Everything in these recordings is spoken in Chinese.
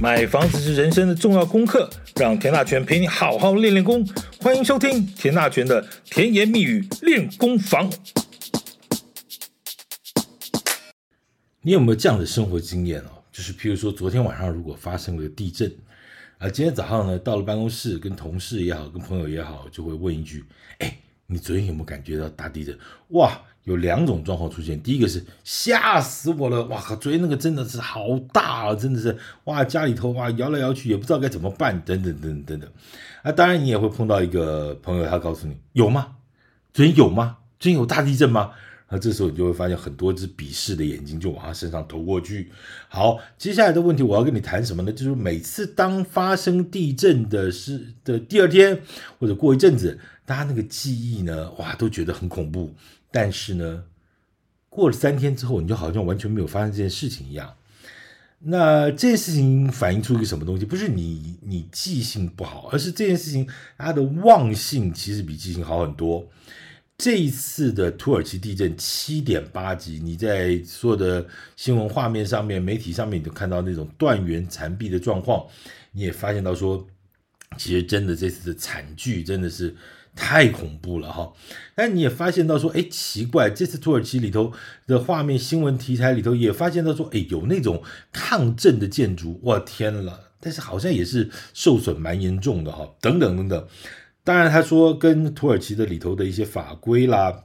买房子是人生的重要功课，让田大全陪你好好练练功。欢迎收听田大全的甜言蜜语练功房。你有没有这样的生活经验哦？就是譬如说，昨天晚上如果发生了地震，啊，今天早上呢，到了办公室，跟同事也好，跟朋友也好，就会问一句：哎，你昨天有没有感觉到大地震？哇！有两种状况出现，第一个是吓死我了，哇靠！昨天那个真的是好大啊，真的是哇，家里头哇摇来摇去也不知道该怎么办，等等等等等等。啊，当然你也会碰到一个朋友，他告诉你有吗？昨天有吗？昨天有大地震吗？那这时候你就会发现很多只鄙视的眼睛就往他身上投过去。好，接下来的问题我要跟你谈什么呢？就是每次当发生地震的是的第二天或者过一阵子，大家那个记忆呢，哇，都觉得很恐怖。但是呢，过了三天之后，你就好像完全没有发生这件事情一样。那这件事情反映出一个什么东西？不是你你记性不好，而是这件事情它的忘性其实比记性好很多。这一次的土耳其地震七点八级，你在所有的新闻画面上面、媒体上面，你都看到那种断垣残壁的状况，你也发现到说，其实真的这次的惨剧真的是。太恐怖了哈！但你也发现到说，哎，奇怪，这次土耳其里头的画面新闻题材里头也发现到说，哎，有那种抗震的建筑，我天了！但是好像也是受损蛮严重的哈，等等等等。当然，他说跟土耳其的里头的一些法规啦。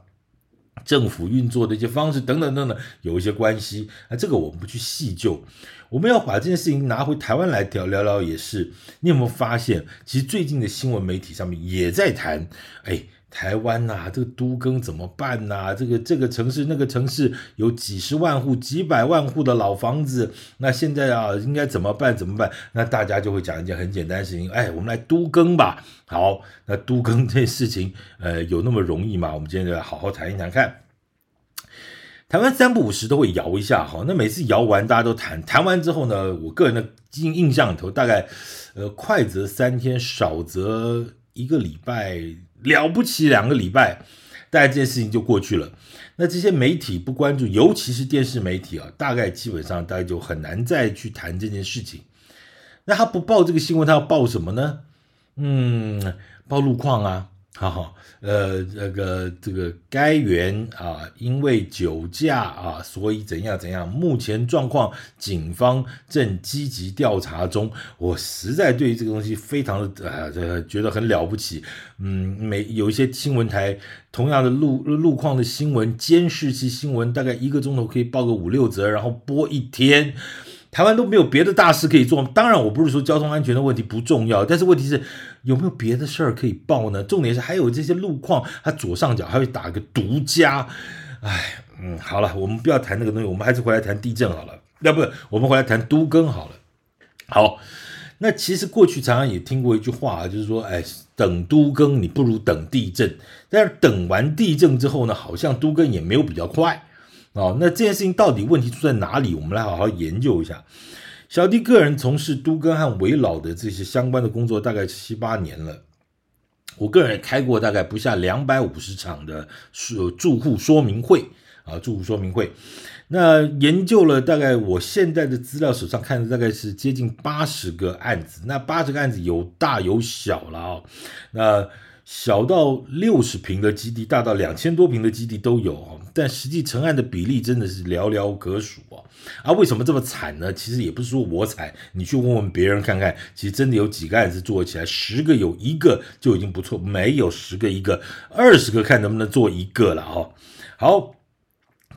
政府运作的一些方式等等等等，有一些关系。那这个我们不去细究，我们要把这件事情拿回台湾来聊聊聊也是。你有没有发现，其实最近的新闻媒体上面也在谈，哎。台湾呐、这个都更怎么办呐、这个这个城市那个城市有几十万户、几百万户的老房子，那现在啊，应该怎么办？怎么办？那大家就会讲一件很简单的事情，哎，我们来都更吧。好，那都更这事情，呃，有那么容易吗？我们今天就来好好谈一谈看。台湾三不五时都会摇一下，哈，那每次摇完大家都谈，谈完之后呢，我个人的印印象里头，大概呃，快则三天，少则一个礼拜。了不起，两个礼拜，大概这件事情就过去了。那这些媒体不关注，尤其是电视媒体啊，大概基本上大家就很难再去谈这件事情。那他不报这个新闻，他要报什么呢？嗯，报路况啊。好好，呃，这个这个该园啊，因为酒驾啊，所以怎样怎样。目前状况，警方正积极调查中。我实在对这个东西非常的啊，这个觉得很了不起。嗯，每有一些新闻台同样的路路况的新闻，监视器新闻，大概一个钟头可以报个五六则，然后播一天。台湾都没有别的大事可以做。当然，我不是说交通安全的问题不重要，但是问题是有没有别的事儿可以报呢？重点是还有这些路况，它左上角还会打个独家。哎，嗯，好了，我们不要谈那个东西，我们还是回来谈地震好了。要不，我们回来谈都更好了。好，那其实过去常常也听过一句话，就是说，哎，等都更你不如等地震。但是等完地震之后呢，好像都更也没有比较快。哦，那这件事情到底问题出在哪里？我们来好好研究一下。小弟个人从事都更和危老的这些相关的工作，大概七八年了。我个人也开过大概不下两百五十场的住住户说明会啊，住户说明会。那研究了大概我现在的资料手上看的大概是接近八十个案子，那八十个案子有大有小了啊、那小到六十平的基地，大到两千多平的基地都有，但实际成案的比例真的是寥寥可数啊！啊，为什么这么惨呢？其实也不是说我惨，你去问问别人看看，其实真的有几个案子做起来，十个有一个就已经不错，没有十个一个，二十个看能不能做一个了啊！好。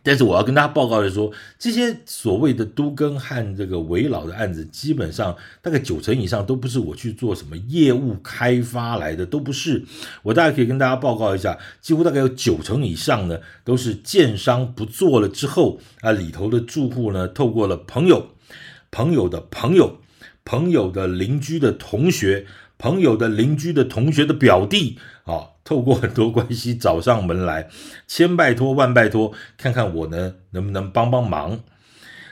但是我要跟大家报告的是说，这些所谓的都更和这个围老的案子，基本上大概九成以上都不是我去做什么业务开发来的，都不是。我大概可以跟大家报告一下，几乎大概有九成以上呢，都是建商不做了之后啊，里头的住户呢，透过了朋友、朋友的朋友、朋友的邻居的同学、朋友的邻居的同学的表弟啊。透过很多关系找上门来，千拜托万拜托，看看我呢能不能帮帮忙。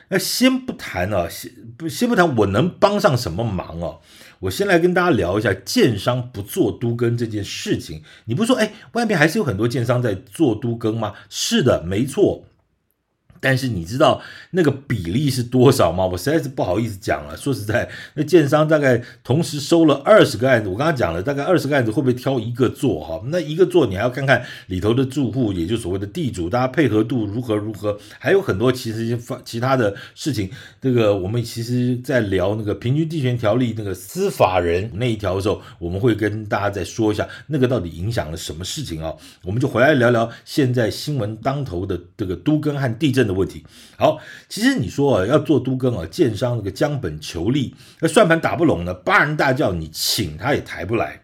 那先不谈啊，先不先不谈我能帮上什么忙哦。我先来跟大家聊一下建商不做都更这件事情。你不说，哎，外面还是有很多建商在做都更吗？是的，没错。但是你知道那个比例是多少吗？我实在是不好意思讲了。说实在，那建商大概同时收了二十个案子，我刚刚讲了，大概二十个案子会不会挑一个做哈？那一个做你还要看看里头的住户，也就所谓的地主，大家配合度如何如何，还有很多其实一些其他的事情。这个我们其实在聊那个平均地权条例那个司法人那一条的时候，我们会跟大家再说一下那个到底影响了什么事情啊？我们就回来聊聊现在新闻当头的这个都更和地震的问题。好，其实你说啊，要做都更啊，建商那个江本求利，那算盘打不拢呢，八人大叫你请他也抬不来，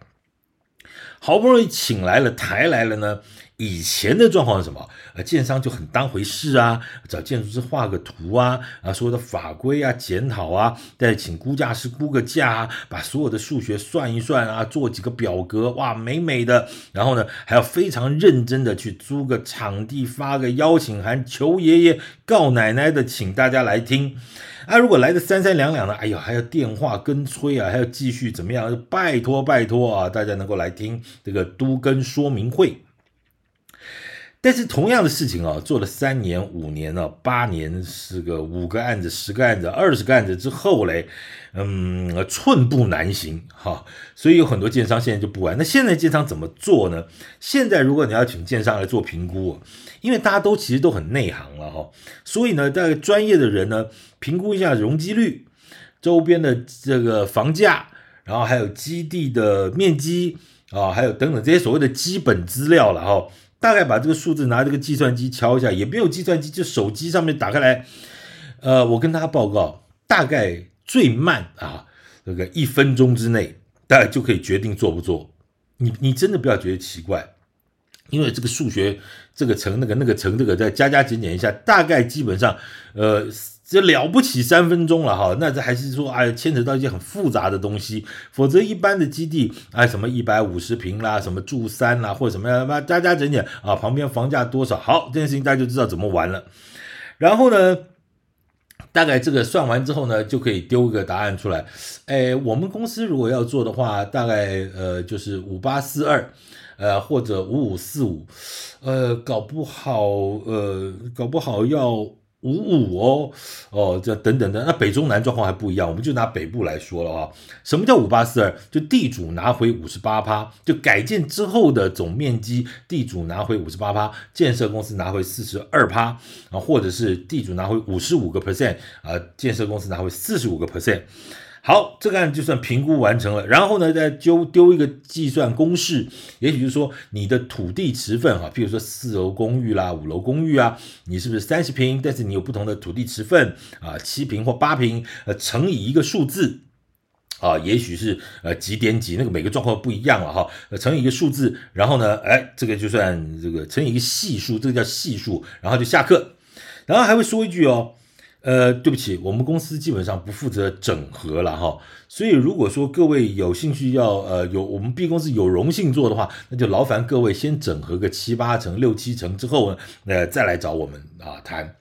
好不容易请来了，抬来了呢。以前的状况是什么？呃，建商就很当回事啊，找建筑师画个图啊，啊，所有的法规啊检讨啊，再请估价师估个价啊，把所有的数学算一算啊，做几个表格，哇，美美的。然后呢，还要非常认真的去租个场地，发个邀请函，求爷爷告奶奶的，请大家来听。啊，如果来的三三两两的，哎呦，还要电话跟催啊，还要继续怎么样？拜托拜托啊，大家能够来听这个都更说明会。但是同样的事情啊，做了三年、五年了、八年，是个五个案子、十个案子、二十个案子之后嘞，嗯，寸步难行哈。所以有很多建商现在就不玩。那现在建商怎么做呢？现在如果你要请建商来做评估，因为大家都其实都很内行了哈，所以呢，大概专业的人呢，评估一下容积率、周边的这个房价，然后还有基地的面积啊，还有等等这些所谓的基本资料了哈。大概把这个数字拿这个计算机敲一下，也没有计算机，就手机上面打开来。呃，我跟他报告，大概最慢啊，那个一分钟之内，大概就可以决定做不做。你你真的不要觉得奇怪，因为这个数学这个乘那个那个乘这个再加加减减一下，大概基本上呃。这了不起三分钟了哈，那这还是说哎，牵扯到一些很复杂的东西，否则一般的基地哎，什么一百五十平啦，什么住三啦，或者什么样，加加减减啊，旁边房价多少，好，这件事情大家就知道怎么玩了。然后呢，大概这个算完之后呢，就可以丢个答案出来。哎，我们公司如果要做的话，大概呃就是五八四二，呃或者五五四五，呃搞不好呃搞不好要。五五哦，哦，这等等的，那北中南状况还不一样，我们就拿北部来说了啊。什么叫五八四二？就地主拿回五十八趴，就改建之后的总面积，地主拿回五十八趴，建设公司拿回四十二趴啊，或者是地主拿回五十五个 percent 啊，建设公司拿回四十五个 percent。好，这个案就算评估完成了，然后呢，再丢丢一个计算公式，也许就是说你的土地持分哈，譬如说四楼公寓啦、五楼公寓啊，你是不是三十平？但是你有不同的土地持分啊，七平或八平，呃，乘以一个数字啊，也许是呃几点几，那个每个状况不一样了哈，乘以一个数字，然后呢，哎，这个就算这个乘以一个系数，这个叫系数，然后就下课，然后还会说一句哦。呃，对不起，我们公司基本上不负责整合了哈，所以如果说各位有兴趣要呃有我们 B 公司有荣幸做的话，那就劳烦各位先整合个七八成、六七成之后呢，呃再来找我们啊谈。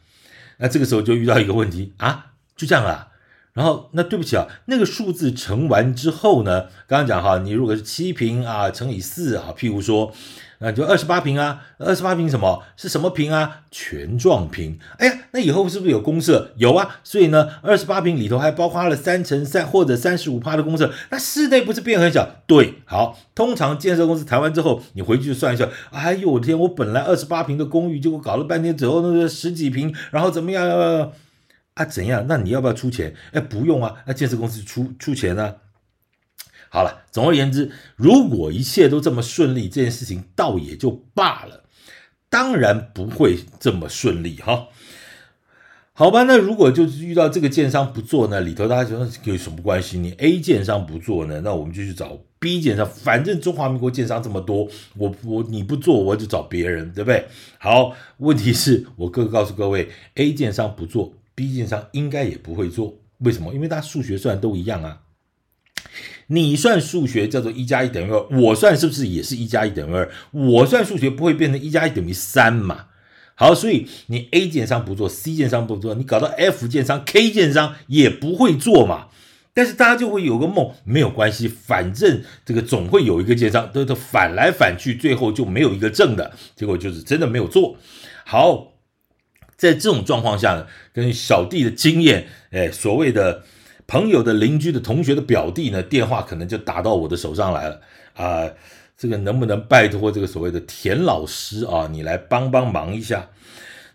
那这个时候就遇到一个问题啊，就这样了。然后那对不起啊，那个数字乘完之后呢，刚刚讲哈，你如果是七平啊乘以四啊，譬如说。那就二十八平啊，二十八平什么？是什么平啊？全状平。哎呀，那以后是不是有公设？有啊，所以呢，二十八平里头还包括了三成三或者三十五趴的公设，那室内不是变很小？对，好，通常建设公司谈完之后，你回去算一下。哎呦我的天，我本来二十八平的公寓，结果搞了半天之后那个十几平，然后怎么样？啊，怎样？那你要不要出钱？哎，不用啊，那建设公司出出钱呢、啊？好了，总而言之，如果一切都这么顺利，这件事情倒也就罢了。当然不会这么顺利哈。好吧，那如果就是遇到这个建商不做呢，里头大家觉得有什么关系？你 A 建商不做呢，那我们就去找 B 建商。反正中华民国建商这么多，我我你不做，我就找别人，对不对？好，问题是我哥告诉各位，A 建商不做，B 建商应该也不会做。为什么？因为他数学算都一样啊。你算数学叫做一加一等于二，我算是不是也是一加一等于二？我算数学不会变成一加一等于三嘛？好，所以你 A 建商不做，C 建商不做，你搞到 F 建商、K 建商也不会做嘛？但是大家就会有个梦，没有关系，反正这个总会有一个建商，都都反来反去，最后就没有一个正的，结果就是真的没有做好。在这种状况下呢，跟小弟的经验，哎，所谓的朋友的邻居的同学的表弟呢，电话可能就打到我的手上来了。啊、这个能不能拜托这个所谓的田老师啊，你来帮帮忙一下？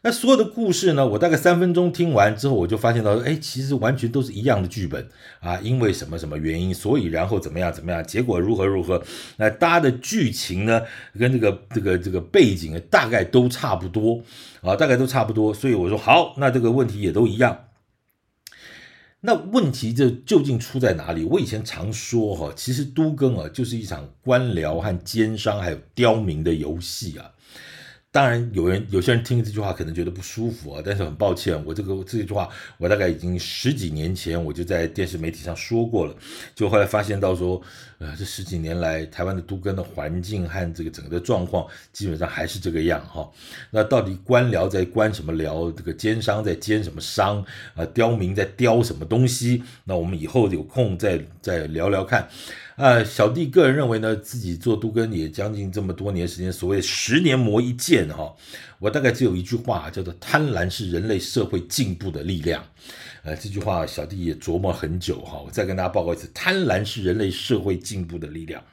那所有的故事呢，我大概三分钟听完之后，我就发现到，哎，其实完全都是一样的剧本。啊，因为什么什么原因，所以然后怎么样怎么样，结果如何如何，那搭的剧情呢，跟这个这个这个背景大概都差不多。啊，大概都差不多，所以我说好，那这个问题也都一样。那问题这究竟出在哪里？我以前常说哈，其实都更啊，就是一场官僚和奸商还有刁民的游戏啊。当然，有人有些人听这句话可能觉得不舒服啊，但是很抱歉，我这个这句话我大概已经十几年前我就在电视媒体上说过了，就后来发现到说，呃，这十几年来台湾的都更的环境和这个整个的状况基本上还是这个样哈。那到底官僚在官什么僚，这个奸商在奸什么商啊？刁民在刁什么东西？那我们以后有空再再聊聊看。啊，小弟个人认为呢，自己做都更也将近这么多年时间，所谓十年磨一剑哈，我大概只有一句话叫做“贪婪是人类社会进步的力量”。呃，这句话小弟也琢磨很久哈，我再跟大家报告一次，“贪婪是人类社会进步的力量”。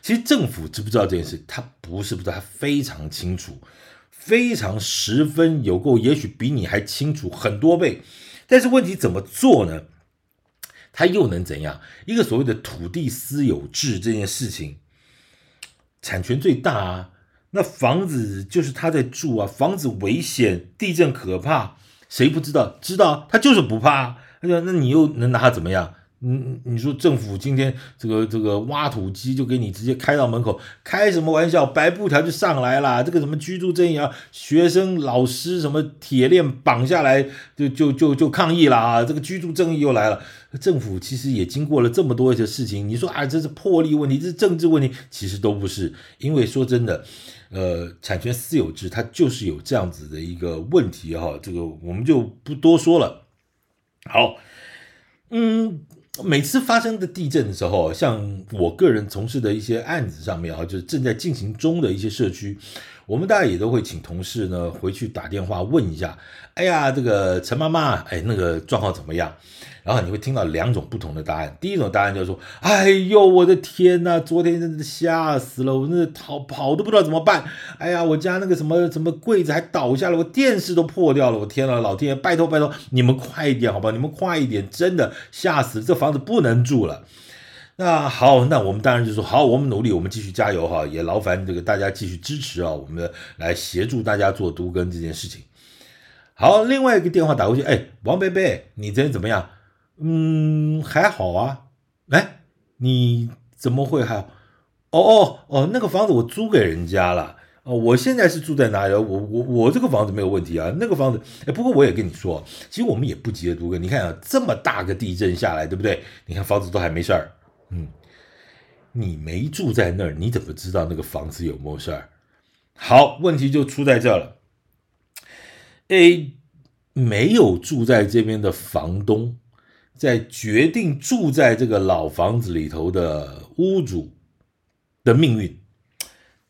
其实政府知不知道这件事？他不是不知道，他非常清楚，非常十分有够，也许比你还清楚很多倍。但是问题怎么做呢？他又能怎样？一个所谓的土地私有制这件事情，产权最大啊，那房子就是他在住啊，房子危险，地震可怕，谁不知道？知道，他就是不怕。那，那你又能拿他怎么样？嗯，你说政府今天这个这个挖土机就给你直接开到门口，开什么玩笑？白布条就上来了，这个什么居住正义啊，学生老师什么铁链绑下来就就就就抗议了啊，这个居住正义又来了。政府其实也经过了这么多的事情，你说啊，这是魄力问题，这是政治问题，其实都不是，因为说真的，呃，产权私有制它就是有这样子的一个问题哈，这个我们就不多说了。好，嗯。每次发生的地震的时候，像我个人从事的一些案子上面啊，就是正在进行中的一些社区，我们大家也都会请同事呢回去打电话问一下，哎呀，这个陈妈妈，哎，那个状况怎么样？然后你会听到两种不同的答案。第一种答案就是说：“哎呦，我的天呐，昨天真的吓死了，我那逃跑都不知道怎么办。哎呀，我家那个什么什么柜子还倒下了，我电视都破掉了。我天呐，老天爷，拜托拜托，你们快一点好吧？你们快一点，真的吓死，这房子不能住了。那好，那我们当然就说好，我们努力，我们继续加油哈，也劳烦这个大家继续支持啊，我们来协助大家做读更这件事情。好，另外一个电话打过去，哎，王贝贝，你这人怎么样？”嗯，还好啊。哎，你怎么会还？哦哦哦，那个房子我租给人家了。哦，我现在是住在哪里？我我我这个房子没有问题啊。那个房子，哎，不过我也跟你说，其实我们也不急着都更。你看啊，这么大个地震下来，对不对？你看房子都还没事儿。嗯，你没住在那儿，你怎么知道那个房子有没有事儿？好，问题就出在这了。A，没有住在这边的房东。在决定住在这个老房子里头的屋主的命运，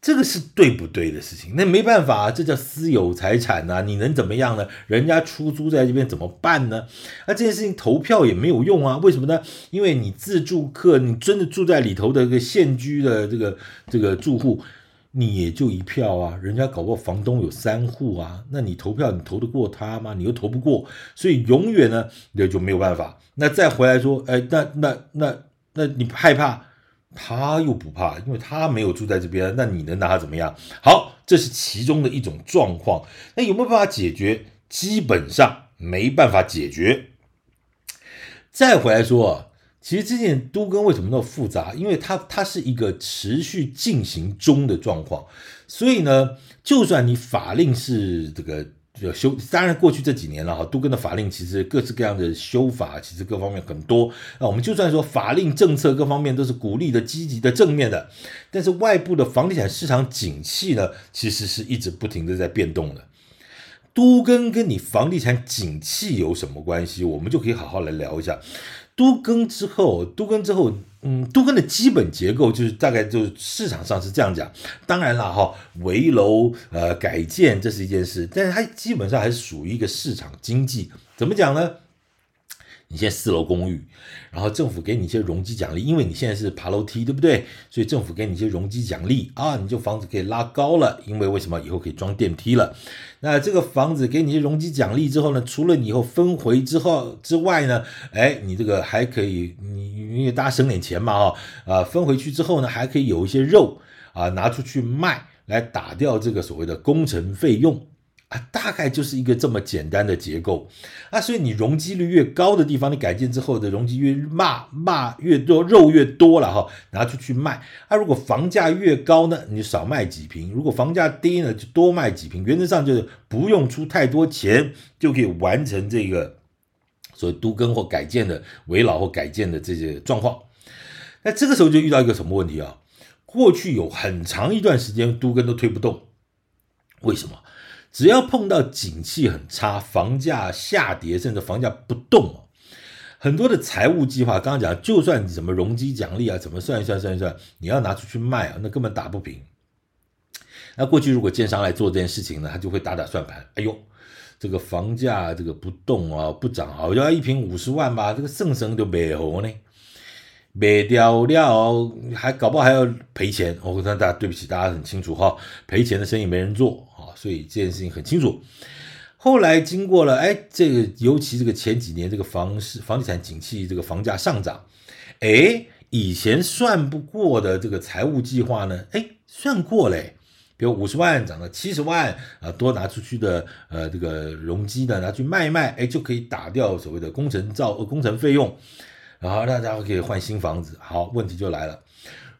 这个是对不对的事情？那没办法啊，这叫私有财产呐，你能怎么样呢？人家出租在这边怎么办呢？那这件事情投票也没有用啊，为什么呢？因为你自住客，你真的住在里头的一个现居的这个这个住户。你也就一票啊，人家搞不好房东有三户啊，那你投票你投得过他吗？你又投不过，所以永远呢那就没有办法。那再回来说，哎，那那那那你害怕，他又不怕，因为他没有住在这边，那你能拿他怎么样？好，这是其中的一种状况。那有没有办法解决？基本上没办法解决。再回来说啊。其实这件都更为什么那么复杂？因为它它是一个持续进行中的状况，所以呢，就算你法令是这个修，当然过去这几年了哈，都更的法令其实各式各样的修法，其实各方面很多。那我们就算说法令政策各方面都是鼓励的、积极的、正面的，但是外部的房地产市场景气呢，其实是一直不停的在变动的。都跟跟你房地产景气有什么关系？我们就可以好好来聊一下。都更之后，都更之后，嗯，都更的基本结构就是大概就是市场上是这样讲。当然了哈，围楼呃改建这是一件事，但是它基本上还是属于一个市场经济。怎么讲呢？你现在四楼公寓，然后政府给你一些容积奖励，因为你现在是爬楼梯，对不对？所以政府给你一些容积奖励啊，你就房子可以拉高了，因为为什么以后可以装电梯了？那这个房子给你一些容积奖励之后呢，除了你以后分回之后之外呢，哎，你这个还可以，你因为大家省点钱嘛，哈啊，分回去之后呢，还可以有一些肉啊拿出去卖，来打掉这个所谓的工程费用。啊，大概就是一个这么简单的结构啊，所以你容积率越高的地方，你改建之后的容积越骂骂越多，肉越多了哈，拿出去卖。啊，如果房价越高呢，你就少卖几瓶；如果房价低呢，就多卖几瓶。原则上就是不用出太多钱，就可以完成这个所谓都更或改建的围老或改建的这些状况。那这个时候就遇到一个什么问题啊？过去有很长一段时间都更都推不动，为什么？只要碰到景气很差，房价下跌，甚至房价不动，很多的财务计划，刚刚讲，就算你什么容积奖励啊，怎么算一算算一算，你要拿出去卖啊，那根本打不平。那过去如果建商来做这件事情呢，他就会打打算盘，哎呦，这个房价这个不动啊，不涨啊，我要一平五十万吧，这个圣神就没有呢。卖掉了，还搞不好还要赔钱。我跟大家对不起，大家很清楚哈，赔钱的生意没人做，所以这件事情很清楚。后来经过了，哎，这个尤其这个前几年这个房市房地产景气，这个房价上涨，哎，以前算不过的这个财务计划呢，哎，算过嘞。比如五十万涨到七十万啊，多拿出去的呃这个容积的拿去卖一卖，哎，就可以打掉所谓的工程造呃工程费用。然后大家可以换新房子。好，问题就来了，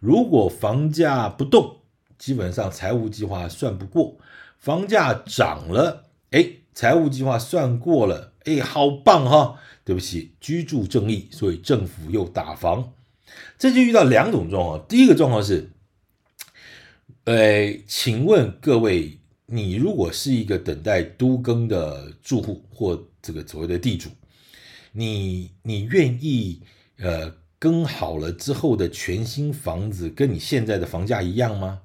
如果房价不动，基本上财务计划算不过；房价涨了，哎，财务计划算过了，哎，好棒哈！对不起，居住正义，所以政府又打房。这就遇到两种状况。第一个状况是，呃，请问各位，你如果是一个等待都更的住户或这个所谓的地主，你你愿意呃更好了之后的全新房子跟你现在的房价一样吗？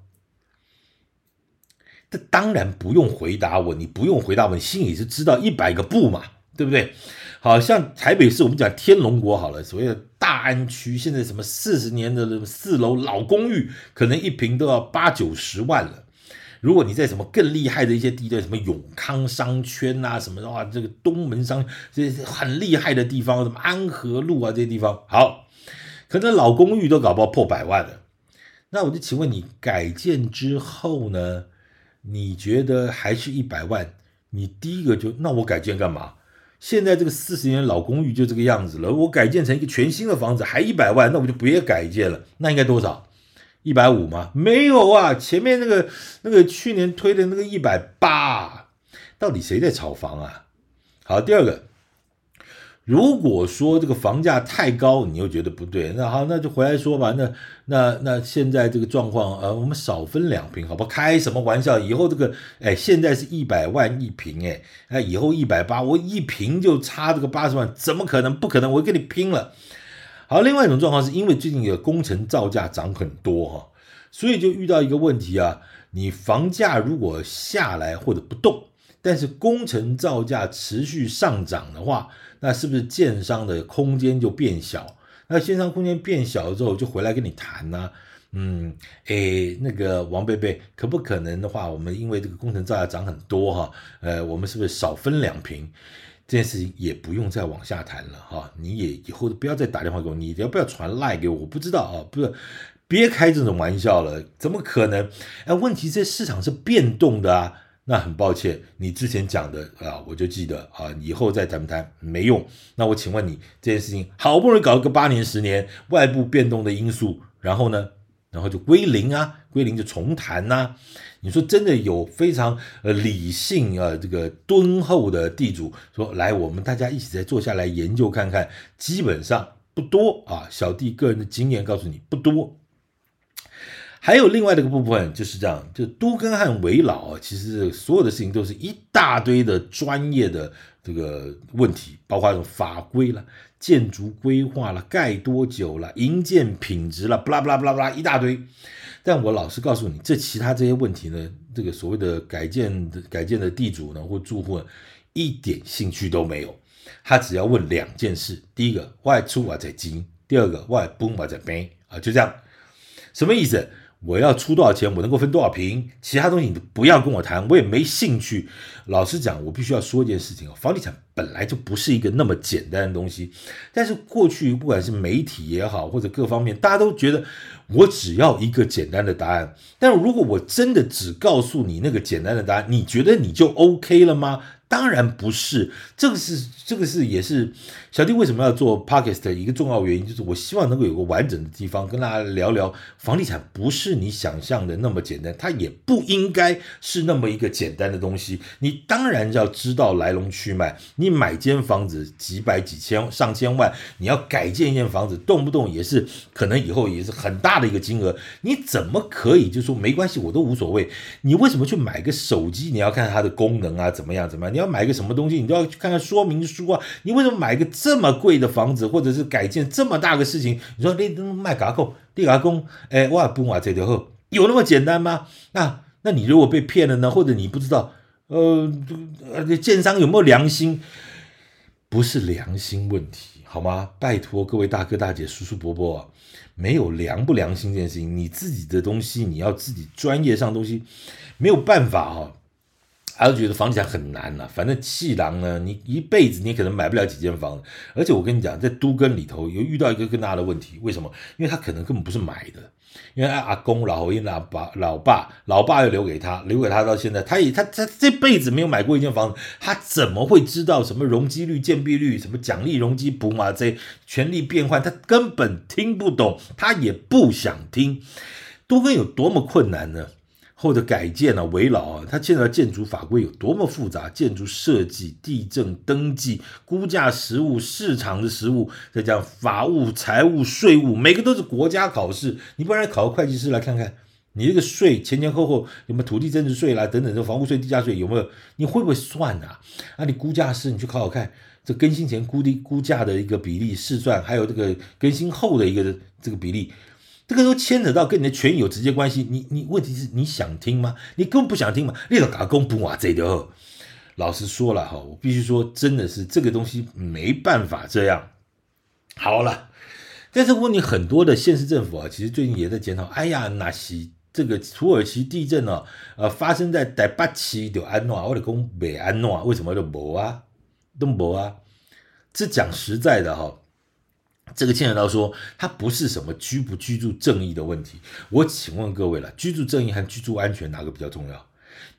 这当然不用回答我，你不用回答我，你心里是知道一百个不嘛，对不对？好像台北市我们讲天龙国好了，所谓的大安区，现在什么四十年的四楼老公寓，可能一坪都要八九十万了。如果你在什么更厉害的一些地段，什么永康商圈啊，什么的话，这个东门商这些很厉害的地方，什么安和路啊这些地方，好，可能老公寓都搞不好破百万了。那我就请问你，改建之后呢？你觉得还是一百万？你第一个就那我改建干嘛？现在这个四十年老公寓就这个样子了，我改建成一个全新的房子还一百万，那我就别改建了。那应该多少？一百五吗？没有啊，前面那个那个去年推的那个一百八，到底谁在炒房啊？好，第二个，如果说这个房价太高，你又觉得不对，那好，那就回来说吧。那那那现在这个状况，呃，我们少分两平，好不好？开什么玩笑？以后这个，哎，现在是一百万一平，哎，哎，以后一百八，我一平就差这个八十万，怎么可能？不可能，我跟你拼了。好，另外一种状况是因为最近的工程造价涨很多哈，所以就遇到一个问题啊，你房价如果下来或者不动，但是工程造价持续上涨的话，那是不是建商的空间就变小？那建商空间变小了之后，就回来跟你谈呢？嗯，诶，那个王贝贝，可不可能的话，我们因为这个工程造价涨很多哈，呃，我们是不是少分两瓶？这件事情也不用再往下谈了哈，你也以后不要再打电话给我，你要不要传赖给我？我不知道啊，不是，别开这种玩笑了，怎么可能？哎，问题这市场是变动的啊，那很抱歉，你之前讲的啊，我就记得啊，以后再谈不谈没用。那我请问你，这件事情好不容易搞了个八年十年，外部变动的因素，然后呢？然后就归零啊，归零就重谈呐、你说真的有非常呃理性啊这个敦厚的地主说，来，我们大家一起再坐下来研究看看，基本上不多啊。小弟个人的经验告诉你不多。还有另外的一个部分就是这样，就都更和维老啊，其实所有的事情都是一大堆的专业的这个问题，包括这种法规啦、建筑规划啦、盖多久啦、营建品质啦，不啦不啦不啦不啦一大堆。但我老实告诉你，这其他这些问题呢，这个所谓的改建的改建的地主呢或住户，一点兴趣都没有。他只要问两件事：第一个，外出我在金；第二个，外崩我在背啊，就这样。什么意思？我要出多少钱？我能够分多少平？其他东西你不要跟我谈，我也没兴趣。老实讲，我必须要说一件事情哦，房地产本来就不是一个那么简单的东西。但是过去不管是媒体也好，或者各方面，大家都觉得我只要一个简单的答案。但如果我真的只告诉你那个简单的答案，你觉得你就 OK 了吗？当然不是，这个是这个是也是小弟为什么要做 Podcast 的一个重要原因，就是我希望能够有个完整的地方跟大家聊聊房地产，不是你想象的那么简单，它也不应该是那么一个简单的东西。你当然要知道来龙去脉，你买间房子几百几千上千万，你要改建一间房子，动不动也是可能以后也是很大的一个金额，你怎么可以就说没关系，我都无所谓？你为什么去买个手机？你要看它的功能啊，怎么样怎么样？你要买个什么东西，你都要去看看说明书啊！你为什么买个这么贵的房子，或者是改建这么大个事情？你说你卖嘎扣，你嘎工，哎，我不买这条后，有那么简单吗？那那你如果被骗了呢？或者你不知道，呃，建商有没有良心？不是良心问题，好吗？拜托各位大哥大姐、叔叔伯伯，没有良不良心这件事情，你自己的东西，你要自己专业上东西，没有办法哈、还是觉得房地产很难呐、反正气囊呢，你一辈子你可能买不了几间房。而且我跟你讲，在都更里头有遇到一个更大的问题，为什么？因为他可能根本不是买的，因为阿公、老爷、老爸、老爸、老爸又留给他，留给他到现在，他也他他这辈子没有买过一间房子，他怎么会知道什么容积率、建蔽率、什么奖励容积补嘛这些权利变换，他根本听不懂，他也不想听。都更有多么困难呢？或者改建啊、危老啊，它现在建筑法规有多么复杂，建筑设计、地震登记、估价实务、市场的实务，再讲法务、财务、税务，每个都是国家考试。你不然考个会计师来看看，你这个税前前后后有没有土地增值税啦等等，这房屋税、地价税有没有？你会不会算啊？啊，你估价师你去考考看，这更新前估地估价的一个比例试算，还有这个更新后的一个这个比例。这个都牵扯到跟你的权益有直接关系，你你问题是你想听吗？你根本不想听嘛？你老公不话这的，老实说了哈，我必须说，真的是这个东西没办法这样。好了，但是问你很多的县市政府啊，其实最近也在检讨。哎呀，那是这个土耳其地震呢，呃，发生在台北市就安诺，我的公北安诺，为什么都没啊？都没啊？这讲实在的哈。这个牵扯到说，它不是什么居不居住正义的问题。我请问各位了，居住正义和居住安全哪个比较重要？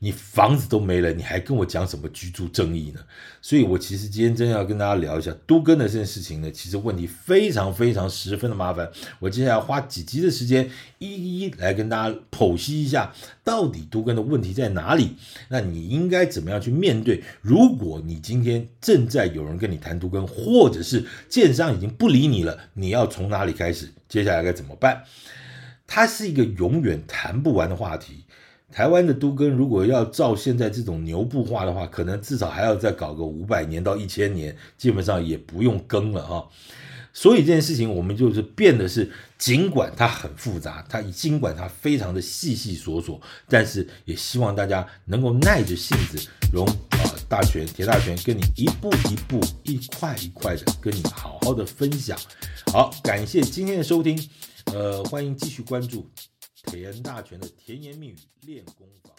你房子都没了，你还跟我讲什么居住正义呢？所以，我其实今天真要跟大家聊一下都更的这件事情呢，其实问题非常非常十分的麻烦。我接下来花几集的时间，一一来跟大家剖析一下，到底都更的问题在哪里？那你应该怎么样去面对？如果你今天正在有人跟你谈都更，或者是建商已经不理你了，你要从哪里开始？接下来该怎么办？它是一个永远谈不完的话题。台湾的都更，如果要照现在这种牛步化的话，可能至少还要再搞个五百年到一千年，基本上也不用更了啊。所以这件事情，我们就是变的是，尽管它很复杂，它尽管它非常的细细琐琐，但是也希望大家能够耐着性子，容啊大全铁大全跟你一步一步、一块一块的跟你好好的分享。好，感谢今天的收听，呃，欢迎继续关注。田大全的甜言蜜语练功房。